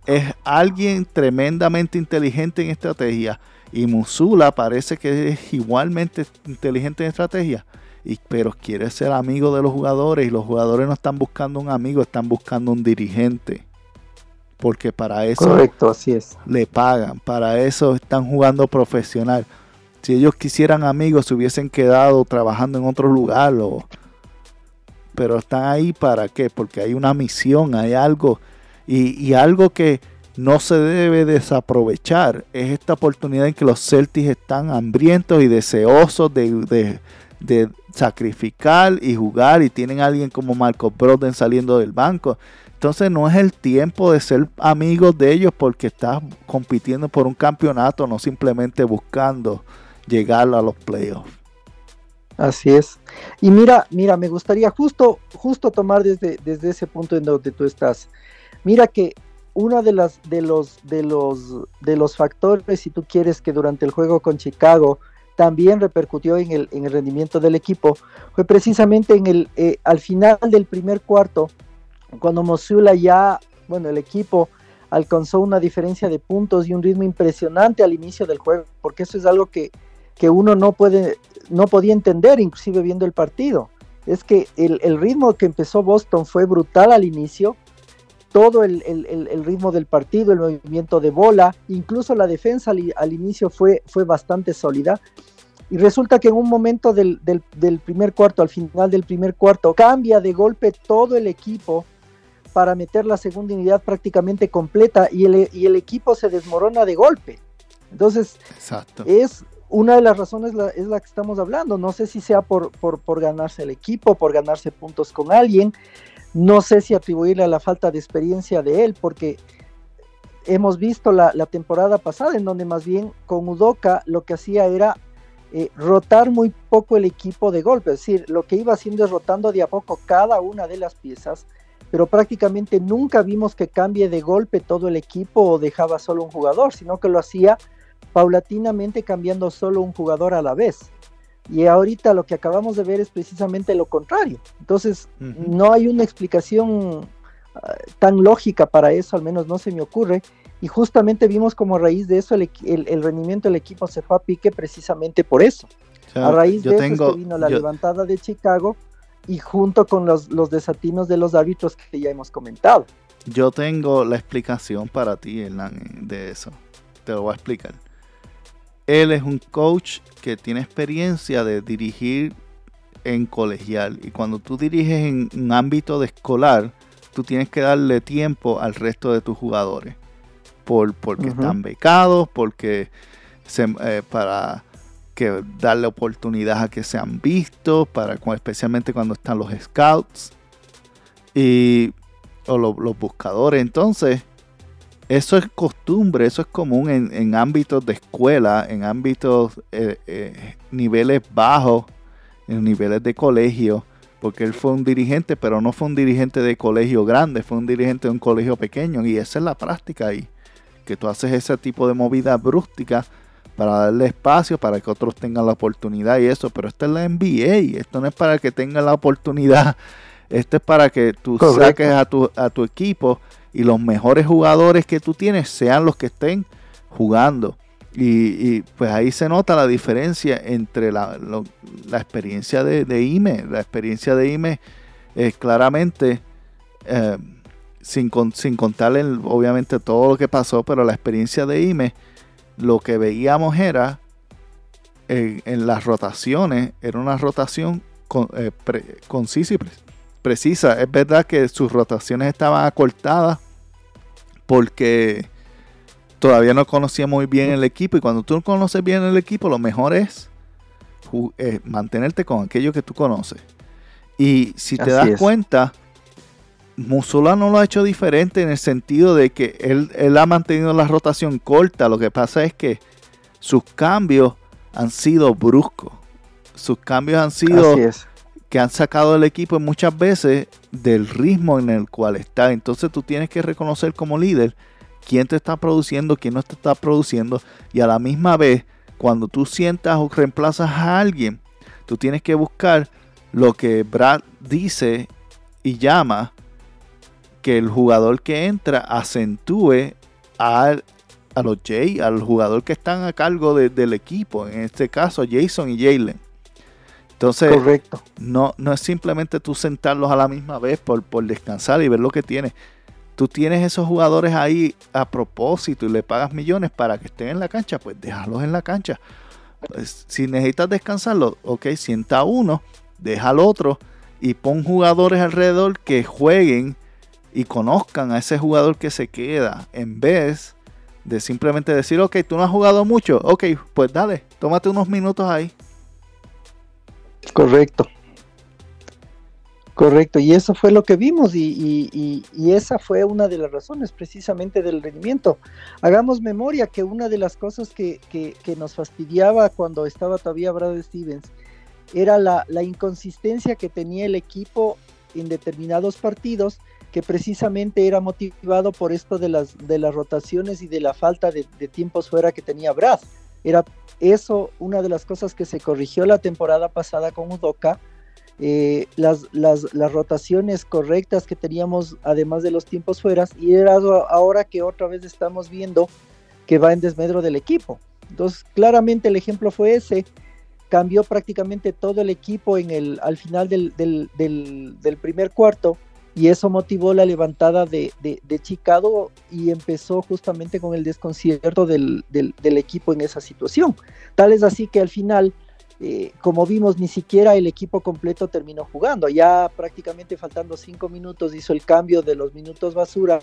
es alguien tremendamente inteligente en estrategia. Y Musula parece que es igualmente inteligente en estrategia. Y, pero quiere ser amigo de los jugadores. Y los jugadores no están buscando un amigo, están buscando un dirigente. Porque para eso Correcto, así es. le pagan. Para eso están jugando profesional. Si ellos quisieran amigos, se hubiesen quedado trabajando en otro lugar. O, pero están ahí para qué? Porque hay una misión, hay algo y, algo que no se debe desaprovechar es esta oportunidad en que los Celtics están hambrientos y deseosos de, sacrificar y jugar y tienen a alguien como Marco Broden saliendo del banco. Entonces no es el tiempo de ser amigos de ellos porque estás compitiendo por un campeonato, no simplemente buscando llegar a los playoffs. Así es. Y mira, mira, me gustaría justo, justo tomar desde, desde ese punto en donde tú estás. Mira que uno de, las, de, los, de, los, de los factores, si tú quieres, que durante el juego con Chicago también repercutió en el, en el rendimiento del equipo, fue precisamente en el, eh, al final del primer cuarto, cuando Mosula ya, bueno, el equipo alcanzó una diferencia de puntos y un ritmo impresionante al inicio del juego, porque eso es algo que, que uno no puede, no podía entender, inclusive viendo el partido. Es que el, el ritmo que empezó Boston fue brutal al inicio, todo el, el, ritmo del partido, el movimiento de bola, incluso la defensa al, inicio fue, fue bastante sólida. Y resulta que en un momento del, del, del, primer cuarto, al final del primer cuarto, cambia de golpe todo el equipo para meter la segunda unidad prácticamente completa y el, y el equipo se desmorona de golpe. Entonces, es una de las razones es la que estamos hablando. No sé si sea por, ganarse el equipo, por ganarse puntos con alguien, no sé si atribuirle a la falta de experiencia de él, porque hemos visto la, temporada pasada en donde más bien con Udoka lo que hacía era eh, rotar muy poco el equipo de golpe, es decir, lo que iba haciendo es rotando de a poco cada una de las piezas, pero prácticamente nunca vimos que cambie de golpe todo el equipo o dejaba solo un jugador, sino que lo hacía paulatinamente cambiando solo un jugador a la vez. Y ahorita lo que acabamos de ver es precisamente lo contrario. Entonces, no hay una explicación ah, tan lógica para eso, al menos no se me ocurre. Y justamente vimos como a raíz de eso el, rendimiento del equipo se fue a pique precisamente por eso. a raíz de eso vino la levantada de Chicago y junto con los, los desatinos de los árbitros que ya hemos comentado. Yo tengo la explicación para ti, de eso. Te lo voy a explicar. Él es un coach que tiene experiencia de dirigir en colegial. Y cuando tú diriges en un ámbito de escolar, tú tienes que darle tiempo al resto de tus jugadores. Por, porque están becados, porque eh, para que darle oportunidad a que sean vistos, para, especialmente cuando están los scouts y, o los buscadores. Entonces, eso es costumbre, eso es común en, ámbitos de escuela, en ámbitos eh, eh, niveles bajos, en niveles de colegio, porque él fue un dirigente, pero no fue un dirigente de colegio grande, fue un dirigente de un colegio pequeño, y esa es la práctica ahí, que tú haces ese tipo de movida brústica para darle espacio, para que otros tengan la oportunidad y eso, pero esto es la NBA, esto no es para que tengan la oportunidad, esto es para que tú saques a tu, a tu equipo y los mejores jugadores que tú tienes sean los que estén jugando. Y, pues ahí se nota la diferencia entre la, experiencia de, IME. La experiencia de IME es claramente, eh, sin, sin contarle obviamente todo lo que pasó, pero la experiencia de IME, lo que veíamos era en, las rotaciones, era una rotación con, eh, concisa y precisa. Es verdad que sus rotaciones estaban acortadas porque todavía no conocía muy bien el equipo y cuando tú conoces bien el equipo lo mejor es eh, mantenerte con aquello que tú conoces. Y si te das cuenta, Musula no lo ha hecho diferente en el sentido de que él, él, ha mantenido la rotación corta. Lo que pasa es que sus cambios han sido bruscos. Sus cambios han sido que han sacado el equipo muchas veces del ritmo en el cual está. Entonces tú tienes que reconocer como líder quién te está produciendo, quién no te está produciendo. Y a la misma vez, cuando tú sientas o reemplazas a alguien, tú tienes que buscar lo que Brad dice y llama que el jugador que entra acentúe a, a los Jay, al jugador que están a cargo del equipo, en este caso Jason y Jalen. Entonces, Correcto. No, no es simplemente tú sentarlos a la misma vez por, por descansar y ver lo que tienes. Tú tienes esos jugadores ahí a propósito y le pagas millones para que estén en la cancha, pues déjalos en la cancha. Pues, si necesitas descansarlo, ok, sienta uno, deja al otro y pon jugadores alrededor que jueguen y conozcan a ese jugador que se queda en vez de simplemente decir, ok, tú no has jugado mucho, ok, pues dale, tómate unos minutos ahí. Correcto. Correcto, y eso fue lo que vimos y, esa fue una de las razones precisamente del rendimiento. Hagamos memoria que una de las cosas que, nos fastidiaba cuando estaba todavía Brad Stevens era la, inconsistencia que tenía el equipo en determinados partidos que precisamente era motivado por esto de las, de las rotaciones y de la falta de, de tiempos fuera que tenía Brad. Era eso, una de las cosas que se corrigió la temporada pasada con Udoca, eh, las, las, rotaciones correctas que teníamos, además de los tiempos fueras, y era ahora que otra vez estamos viendo que va en desmedro del equipo. Entonces, claramente el ejemplo fue ese. Cambió prácticamente todo el equipo en el, al final del, del, primer cuarto y eso motivó la levantada de, de, Chicago y empezó justamente con el desconcierto del, equipo en esa situación. Tal es así que al final, eh, como vimos, ni siquiera el equipo completo terminó jugando. Ya prácticamente faltando cinco minutos hizo el cambio de los minutos basura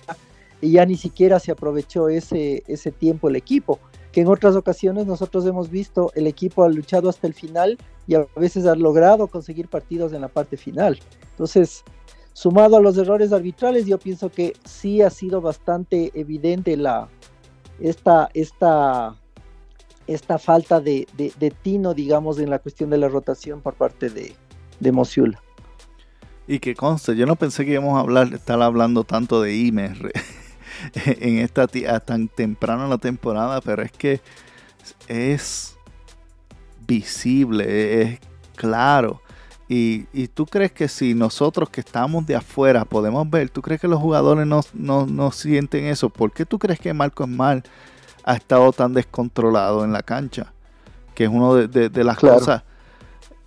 y ya ni siquiera se aprovechó ese, ese tiempo el equipo que en otras ocasiones nosotros hemos visto el equipo ha luchado hasta el final y a veces ha logrado conseguir partidos en la parte final. Entonces, sumado a los errores arbitrales, yo pienso que sí ha sido bastante evidente la, esta, esta, esta falta de, de, tino, digamos, en la cuestión de la rotación por parte de, de Mosiula. Y que conste, yo no pensé que íbamos a hablar, estar hablando tanto de Imer en esta tan temprano en la temporada, pero es que es visible, es claro. Y, tú crees que si nosotros que estamos de afuera podemos ver, ¿tú crees que los jugadores no, no, sienten eso? ¿Por qué tú crees que Marcos Mal ha estado tan descontrolado en la cancha? Que es una de, las cosas.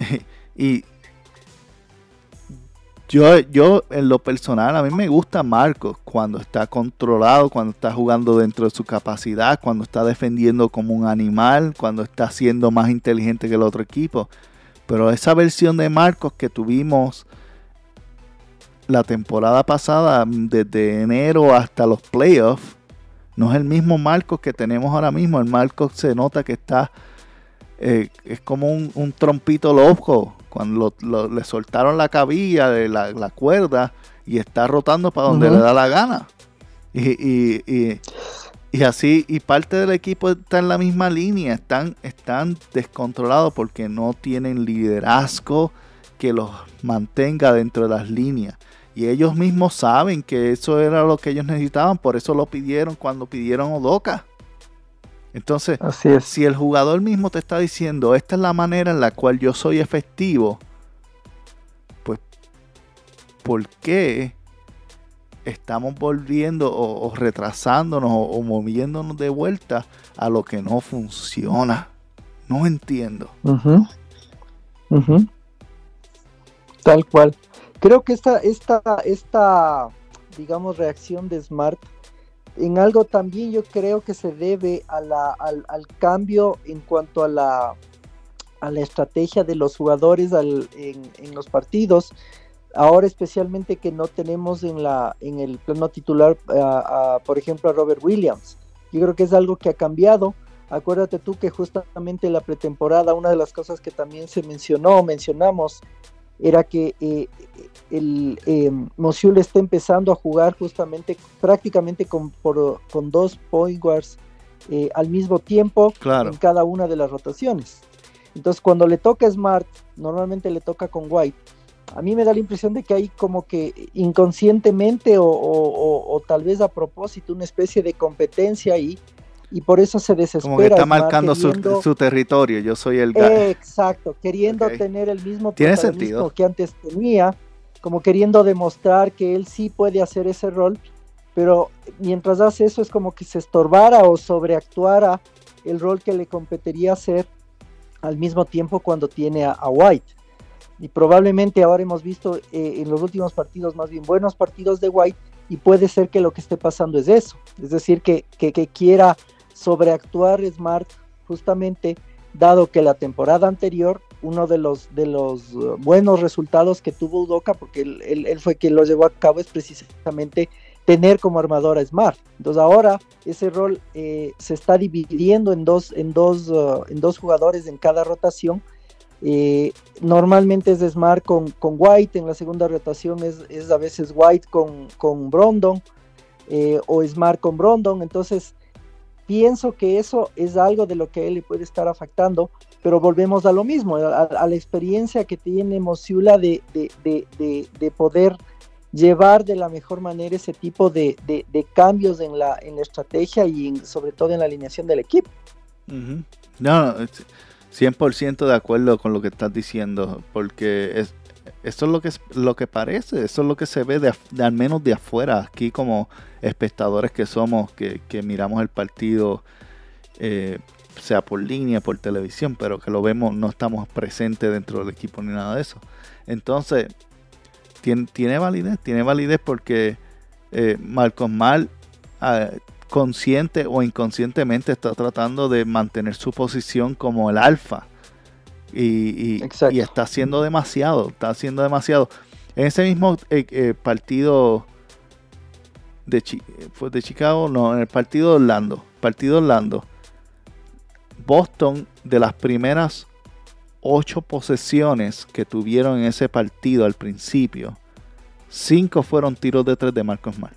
y, yo, yo, en lo personal, a mí me gusta Marcos cuando está controlado, cuando está jugando dentro de su capacidad, cuando está defendiendo como un animal, cuando está siendo más inteligente que el otro equipo. Pero esa versión de Marcos que tuvimos la temporada pasada, desde enero hasta los playoffs, no es el mismo Marcos que tenemos ahora mismo. El Marcos se nota que está, eh, es como un, un trompito loco cuando le soltaron la cabilla de la, cuerda y está rotando para donde le da la gana. Y, así, y parte del equipo está en la misma línea, están, están descontrolados porque no tienen liderazgo que los mantenga dentro de las líneas. Y ellos mismos saben que eso era lo que ellos necesitaban, por eso lo pidieron cuando pidieron Odoka. Entonces, si el jugador mismo te está diciendo, esta es la manera en la cual yo soy efectivo, pues, ¿por qué estamos volviendo o, retrasándonos o, moviéndonos de vuelta a lo que no funciona? No entiendo. Tal cual. Creo que esta, esta, esta, digamos, reacción de Smart en algo también yo creo que se debe a la, al, cambio en cuanto a la, a la estrategia de los jugadores en, los partidos. Ahora especialmente que no tenemos en, la, en el plano titular, por ejemplo, a Robert Williams. Yo creo que es algo que ha cambiado. Acuérdate tú que justamente en la pretemporada una de las cosas que también se mencionó, mencionamos, era que eh, el eh, Mosiul está empezando a jugar justamente prácticamente con, con dos point guards eh, al mismo tiempo en cada una de las rotaciones. Entonces cuando le toca Smart, normalmente le toca con White. A mí me da la impresión de que hay como que inconscientemente o, o tal vez a propósito una especie de competencia ahí y por eso se desespera. Como que está marcando su, territorio, yo soy el Exacto, queriendo tener el mismo ¿Tiene sentido? que antes tenía, como queriendo demostrar que él sí puede hacer ese rol, pero mientras hace eso es como que se estorbara o sobreactuara el rol que le competiría hacer al mismo tiempo cuando tiene a, White. Y probablemente ahora hemos visto eh, en los últimos partidos más bien buenos partidos de White y puede ser que lo que esté pasando es eso, es decir, que, que, quiera sobreactuar Smart justamente dado que la temporada anterior uno de los de los uh, buenos resultados que tuvo Udoka porque él, fue quien lo llevó a cabo es precisamente tener como armadora Smart. Entonces ahora ese rol eh, se está dividiendo en dos en dos uh, en dos jugadores en cada rotación eh, normalmente es Smart con, con, White en la segunda rotación es, a veces White con, con Brondon eh, o Smart con Brondon entonces pienso que eso es algo de lo que él le puede estar afectando, pero volvemos a lo mismo, a, la experiencia que tiene Mosiula de, de, poder llevar de la mejor manera ese tipo de, cambios en la, en la estrategia y sobre todo en la alineación del equipo. No, no, 100% de acuerdo con lo que estás diciendo, porque es, eso es lo que, lo que parece, eso es lo que se ve de, al menos de afuera, aquí como espectadores que somos, que, miramos el partido, eh, sea por línea, por televisión, pero que lo vemos, no estamos presentes dentro del equipo ni nada de eso. Entonces, tiene, tiene validez, tiene validez porque eh, Marcos Mal ah, consciente o inconscientemente está tratando de mantener su posición como el alfa. Y, está haciendo demasiado, está haciendo demasiado. En ese mismo eh, eh, partido de, fue de Chicago, no, en el partido de Orlando, partido Orlando, Boston de las primeras ocho posesiones que tuvieron en ese partido al principio, cinco fueron tiros de tres de Marcos Mar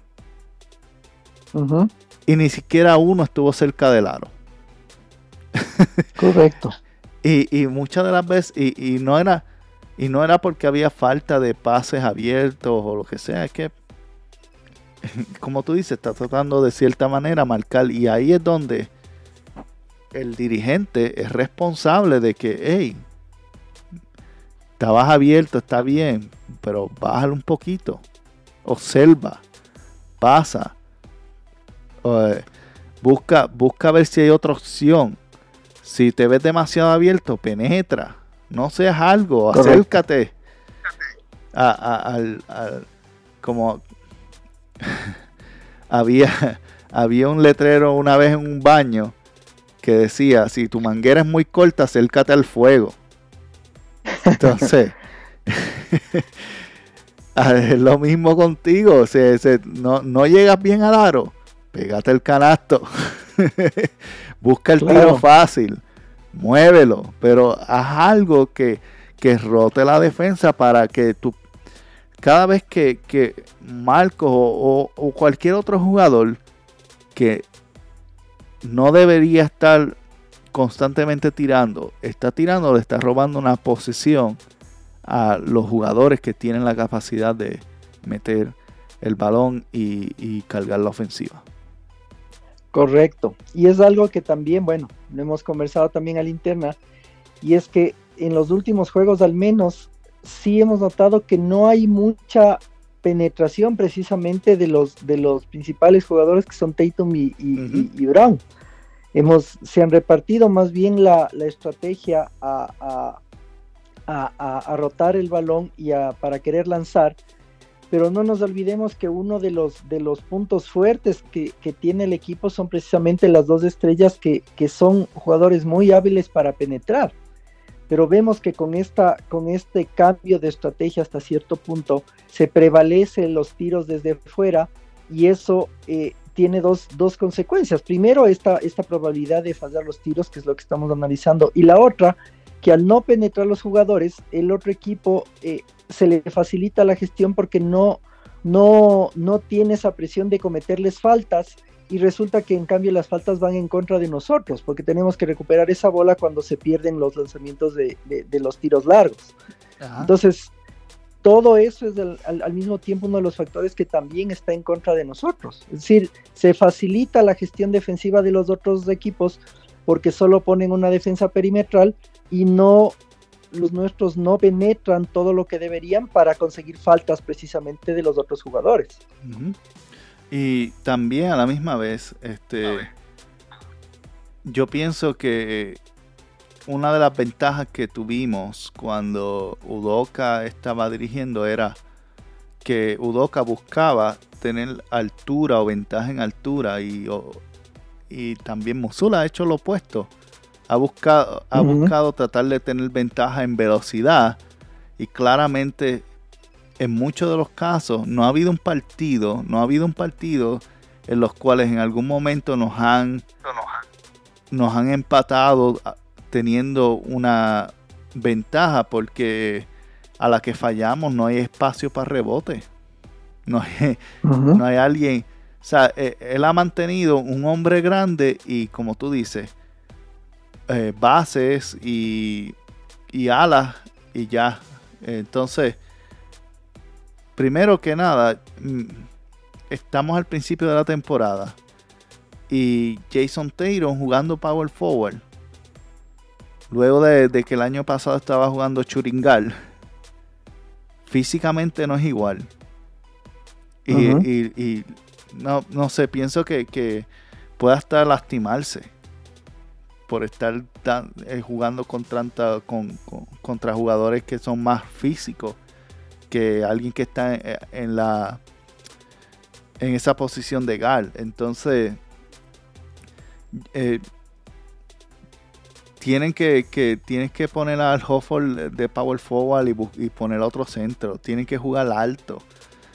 y ni siquiera uno estuvo cerca del aro. Correcto. y, muchas de las veces, y, no era, y no era porque había falta de pases abiertos o lo que sea, es que, como tú dices, está tratando de cierta manera marcar, y ahí es donde el dirigente es responsable de que, hey, estabas abierto, está bien, pero bájalo un poquito, observa, pasa busca, busca ver si hay otra opción. Si te ves demasiado abierto, penetra. No seas algo, acércate. al, como había, había un letrero una vez en un baño que decía, si tu manguera es muy corta, acércate al fuego. Entonces, es lo mismo contigo. no, no llegas bien al aro pégate el canasto, busca el tiro fácil, muévelo, pero haz algo que, rote la defensa para que tú, cada vez que, que Marcos o, cualquier otro jugador que no debería estar constantemente tirando, está tirando, le está robando una posición a los jugadores que tienen la capacidad de meter el balón y cargar la ofensiva. Correcto. Y es algo que también, bueno, lo hemos conversado también al interna, y es que en los últimos juegos al menos sí hemos notado que no hay mucha penetración precisamente de los, de los principales jugadores que son Tatum y, Brown. Hemos, se han repartido más bien la, estrategia a, a, rotar el balón y para querer lanzar pero no nos olvidemos que uno de los, de los puntos fuertes que, tiene el equipo son precisamente las dos estrellas que, son jugadores muy hábiles para penetrar. Pero vemos que con, esta, con este cambio de estrategia hasta cierto punto se prevalecen los tiros desde fuera y eso eh, tiene dos, consecuencias. Primero, esta, esta probabilidad de fallar los tiros, que es lo que estamos analizando, y la otra, que al no penetrar los jugadores, el otro equipo eh, se le facilita la gestión porque no, no, no tiene esa presión de cometerles faltas y resulta que en cambio las faltas van en contra de nosotros porque tenemos que recuperar esa bola cuando se pierden los lanzamientos de, los tiros largos. Entonces, todo eso es al, mismo tiempo uno de los factores que también está en contra de nosotros. Es decir, se facilita la gestión defensiva de los otros equipos porque solo ponen una defensa perimetral y no los nuestros no penetran todo lo que deberían para conseguir faltas precisamente de los otros jugadores. Y también a la misma vez, este, yo pienso que una de las ventajas que tuvimos cuando Udoka estaba dirigiendo era que Udoka buscaba tener altura o ventaja en altura y, y también Musula ha hecho lo opuesto ha buscado, ha buscado tratar de tener ventaja en velocidad y claramente en muchos de los casos no ha habido un partido, no ha habido un partido en los cuales en algún momento nos han, nos han empatado teniendo una ventaja porque a la que fallamos no hay espacio para rebote. No hay, no hay alguien. O sea, e, él ha mantenido un hombre grande y como tú dices, eh, bases y, alas y ya. Entonces, primero que nada, mm, estamos al principio de la temporada. y Jason Taylor jugando power forward. Luego de, que el año pasado estaba jugando Churingal. Físicamente no es igual. Y, no, no, sé, pienso que, que pueda hasta lastimarse por estar eh, jugando contra, contra jugadores que son más físicos que alguien que está en, la en esa posición de Gal. Entonces, eh, tienen que, que, que poner al Hofford de power forward y, poner otro centro. Tienen que jugar alto.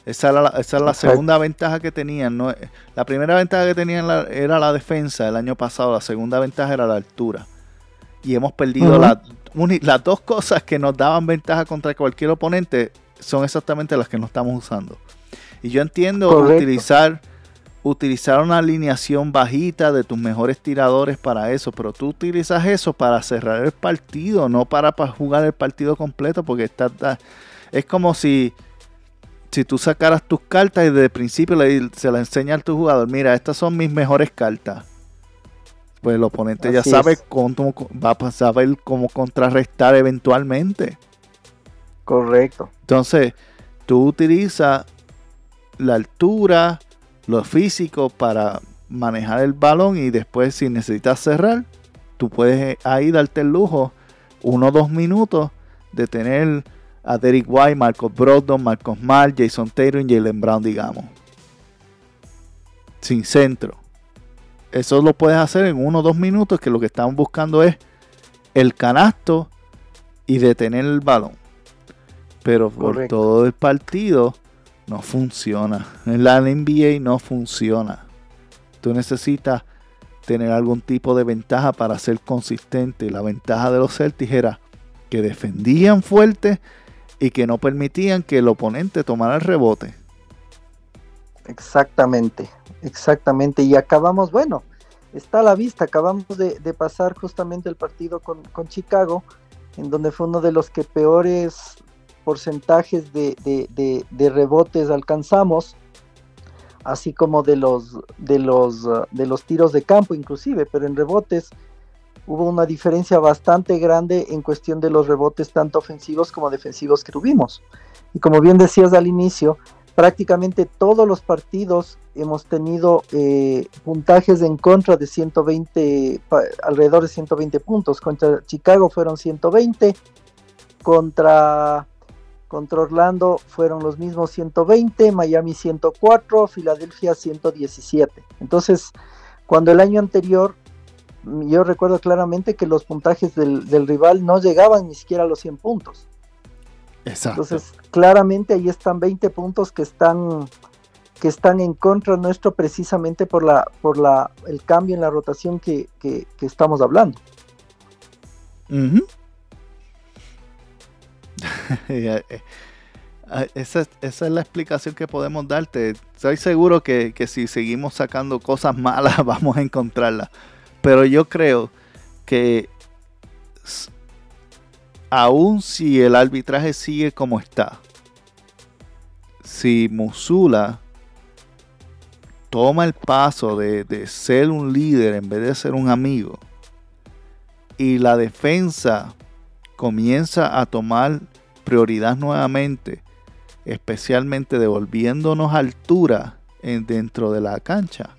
Esa era la, esa la segunda ventaja que tenían. ¿no? La primera ventaja que tenían era la defensa el año pasado. La segunda ventaja era la altura. Y hemos perdido las dos cosas que nos daban ventaja contra cualquier oponente. Son exactamente las que no estamos usando. Y yo entiendo utilizar utilizar una alineación bajita de tus mejores tiradores para eso, pero tú utilizas eso para cerrar el partido, no para, para jugar el partido completo, porque está, es como si si tú sacaras tus cartas y desde el principio le, se las enseñas a tu jugador, mira, estas son mis mejores cartas. Pues el oponente ya sabe cómo, va a saber cómo contrarrestar eventualmente. Correcto. Entonces, tú utilizas la altura, lo físico para manejar el balón y después si necesitas cerrar, tú puedes ahí darte el lujo uno o dos minutos de tener a Derek White, Marcos Brogdon, Marcos Mar, Jason Taylor y Jalen Brown, digamos. Sin centro. Eso lo puedes hacer en uno o dos minutos, que lo que estamos buscando es el canasto y detener el balón. Pero por todo el partido no funciona. En la NBA no funciona. Tú necesitas tener algún tipo de ventaja para ser consistente. La ventaja de los Celtics era que defendían fuerte y que no permitían que el oponente tomara el rebote. Exactamente, exactamente. Y acabamos, bueno, está a la vista, acabamos de, pasar justamente el partido con, Chicago, en donde fue uno de los que peores porcentajes de, de, rebotes alcanzamos, así como de los, de, los, de los tiros de campo inclusive, pero en rebotes hubo una diferencia bastante grande en cuestión de los rebotes tanto ofensivos como defensivos que tuvimos. Y como bien decías al inicio, prácticamente todos los partidos hemos tenido eh, puntajes en contra de 120, alrededor de 120 puntos. Contra Chicago fueron 120, contra, contra Orlando fueron los mismos 120, Miami 104, Filadelfia 117. Entonces, cuando el año anterior yo recuerdo claramente que los puntajes del, rival no llegaban ni siquiera a los 100 puntos. Exacto. Entonces, claramente ahí están 20 puntos que están que están en contra nuestro precisamente por la por la el cambio en la rotación que, estamos hablando. Eh, esa, es la explicación que podemos darte. Estoy seguro que, que si seguimos sacando cosas malas vamos a encontrarlas. Pero yo creo que aun si el arbitraje sigue como está, si Musula toma el paso de, ser un líder en vez de ser un amigo, y la defensa comienza a tomar prioridad nuevamente, especialmente devolviéndonos altura en, dentro de la cancha,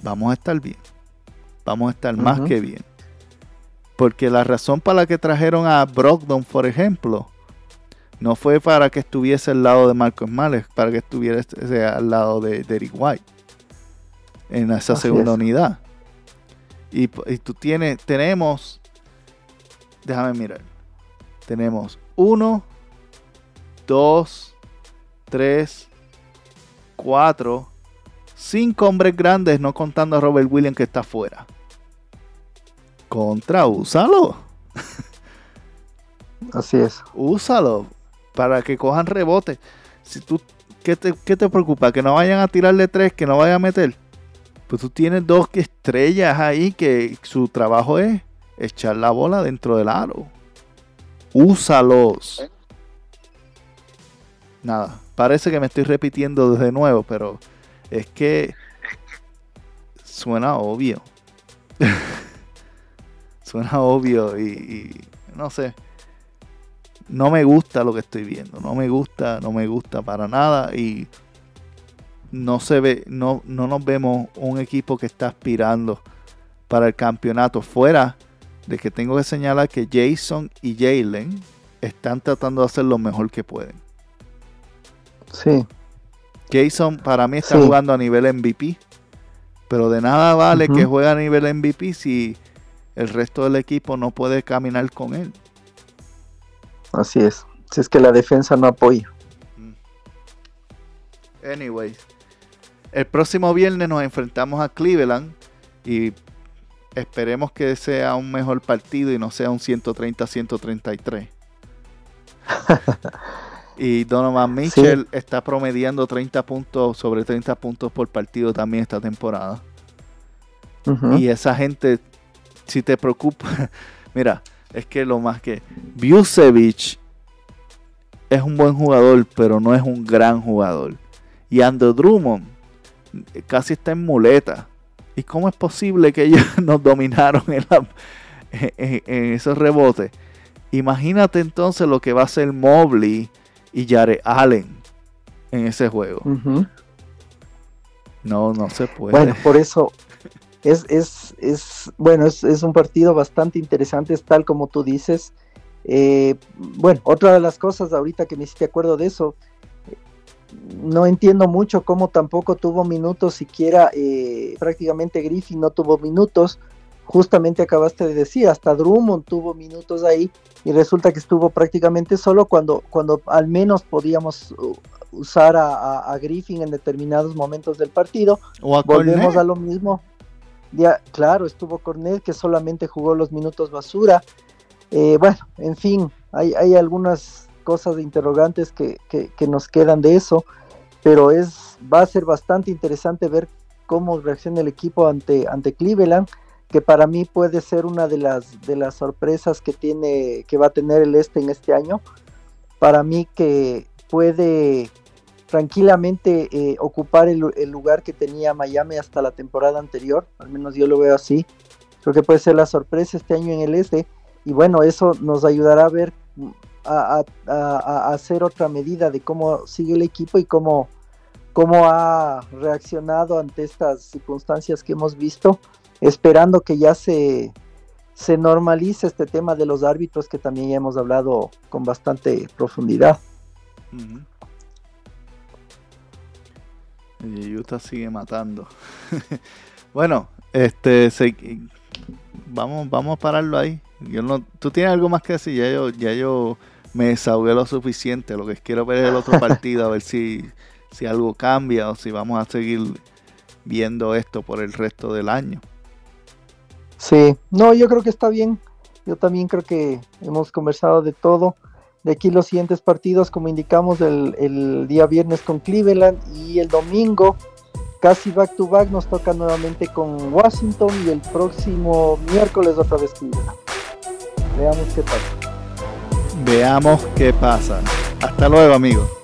vamos a estar bien vamos a estar más que bien. Porque la razón para la que trajeron a Brogdon, por ejemplo, no fue para que estuviese al lado de Marcos Males, para que estuviese al lado de Derek White en esa segunda unidad. Y, y, tú tienes, tenemos, déjame mirar, tenemos uno, dos, tres, cuatro, cinco hombres grandes, no contando a Robert Williams que está afuera. Contra, úsalo. Así es. Úsalo para que cojan rebote. Si tú, ¿qué te, preocupa? Que no vayan a tirarle tres, que no vayan a meter. Pues tú tienes dos estrellas ahí que su trabajo es echar la bola dentro del aro. Úsalos. Nada, parece que me estoy repitiendo de nuevo, pero es que suena obvio. suena obvio y, y, no sé. No me gusta lo que estoy viendo. No me gusta, no me gusta para nada. Y no se ve, no, no nos vemos un equipo que está aspirando para el campeonato. Fuera de que tengo que señalar que Jason y Jalen están tratando de hacer lo mejor que pueden. Sí. Jason para mí está Sí. jugando a nivel MVP. Pero de nada vale que juegue a nivel MVP si el resto del equipo no puede caminar con él. Así es. Si es que la defensa no apoya. Anyways, el próximo viernes nos enfrentamos a Cleveland y esperemos que sea un mejor partido y no sea un 130-133. y Donovan Mitchell está promediando 30 puntos, sobre 30 puntos por partido también esta temporada. Y esa gente, si te preocupa, mira, es que lo más que Busevich es un buen jugador, pero no es un gran jugador. Y Andrew Drummond eh, casi está en muleta. ¿Y cómo es posible que ellos nos dominaron en, la- en- en esos rebotes? Imagínate entonces lo que va a hacer Mobley y Jared Allen en ese juego. No, no se puede. Bueno, por eso es, es, es bueno, es, es un partido bastante interesante, es tal como tú dices. Eh, bueno, otra de las cosas ahorita que me hiciste acuerdo de eso, no entiendo mucho cómo tampoco tuvo minutos siquiera, eh, prácticamente Griffin no tuvo minutos. Justamente acabaste de decir, hasta Drummond tuvo minutos ahí y resulta que estuvo prácticamente solo cuando, cuando al menos podíamos usar a, a- a Griffin en determinados momentos del partido o a volvemos a lo mismo. Ya, claro, estuvo Cornet que solamente jugó los minutos basura. Eh, bueno, en fin, hay, hay algunas cosas de interrogantes que, que- que nos quedan de eso, pero es va a ser bastante interesante ver cómo reacciona el equipo ante, ante Cleveland, que para mí puede ser una de las de las sorpresas que tiene que va a tener el este en este año. Para mí que puede tranquilamente eh, ocupar el, lugar que tenía Miami hasta la temporada anterior, al menos yo lo veo así. Creo que puede ser la sorpresa este año en el este y bueno, eso nos ayudará a ver, a, a- a- hacer otra medida de cómo sigue el equipo y cómo, cómo ha reaccionado ante estas circunstancias que hemos visto, esperando que ya se, se normalice este tema de los árbitros que también ya hemos hablado con bastante profundidad. Y Utah sigue matando. bueno, este se- vamos, vamos a pararlo ahí. Yo no, tú tienes algo más que decir, ya yo, ya yo me desahogué lo suficiente. Lo que quiero ver es el otro partido, a ver si, si algo cambia o si vamos a seguir viendo esto por el resto del año. Sí, no, yo creo que está bien. Yo también creo que hemos conversado de todo. De aquí los siguientes partidos, como indicamos, el, día viernes con Cleveland y el domingo, casi back to back, nos toca nuevamente con Washington y el próximo miércoles otra vez Cleveland. Veamos qué pasa. Veamos qué pasa. Hasta luego, amigos.